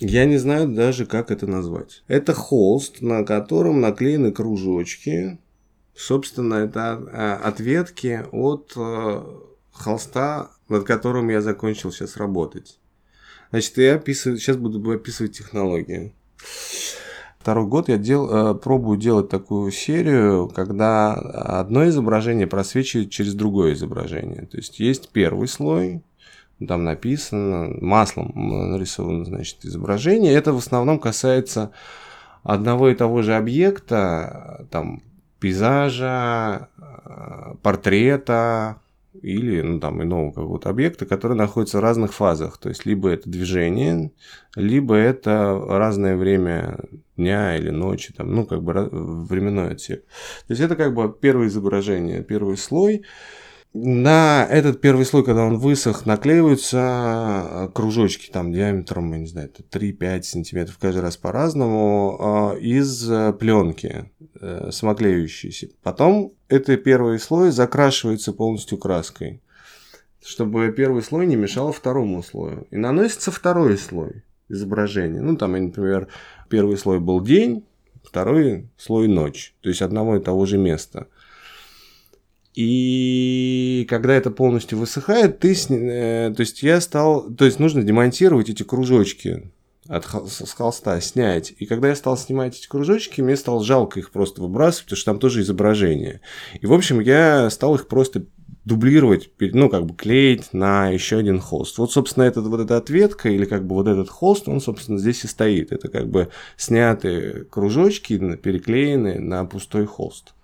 Я не знаю даже, как это назвать. Это холст, на котором наклеены кружочки. Собственно, это а, ответки от э, холста, над которым я закончил сейчас работать. Значит, я описываю, сейчас буду описывать технологию. Второй год я дел, э, пробую делать такую серию, когда одно изображение просвечивает через другое изображение. То есть есть первый слой, там написано, маслом нарисовано, значит, изображение. Это в основном касается одного и того же объекта, там, пейзажа, э, портрета, или ну, там, иного какого-то объекта, который находится в разных фазах. То есть, либо это движение, либо это разное время дня или ночи, там, ну, как бы временной отсек. То есть, это как бы первое изображение, первый слой. На этот первый слой, когда он высох, наклеиваются кружочки там диаметром, я не знаю, 3-5 сантиметров каждый раз по-разному а, из пленки э, самоклеющейся. Потом этот первый слой закрашивается полностью краской, чтобы первый слой не мешал второму слою. И наносится второй слой изображения. Ну, там, например, первый слой был день, второй слой ночь. То есть одного и того же места. И когда это полностью высыхает, ты, э, то есть я стал, то есть нужно демонтировать эти кружочки от с холста снять. И когда я стал снимать эти кружочки, мне стало жалко их просто выбрасывать, потому что там тоже изображение. И, в общем, я стал их просто дублировать, ну, как бы клеить на еще один холст. Вот, собственно, этот, вот эта ответка или как бы вот этот холст, он, собственно, здесь и стоит. Это как бы снятые кружочки, переклеенные на пустой холст.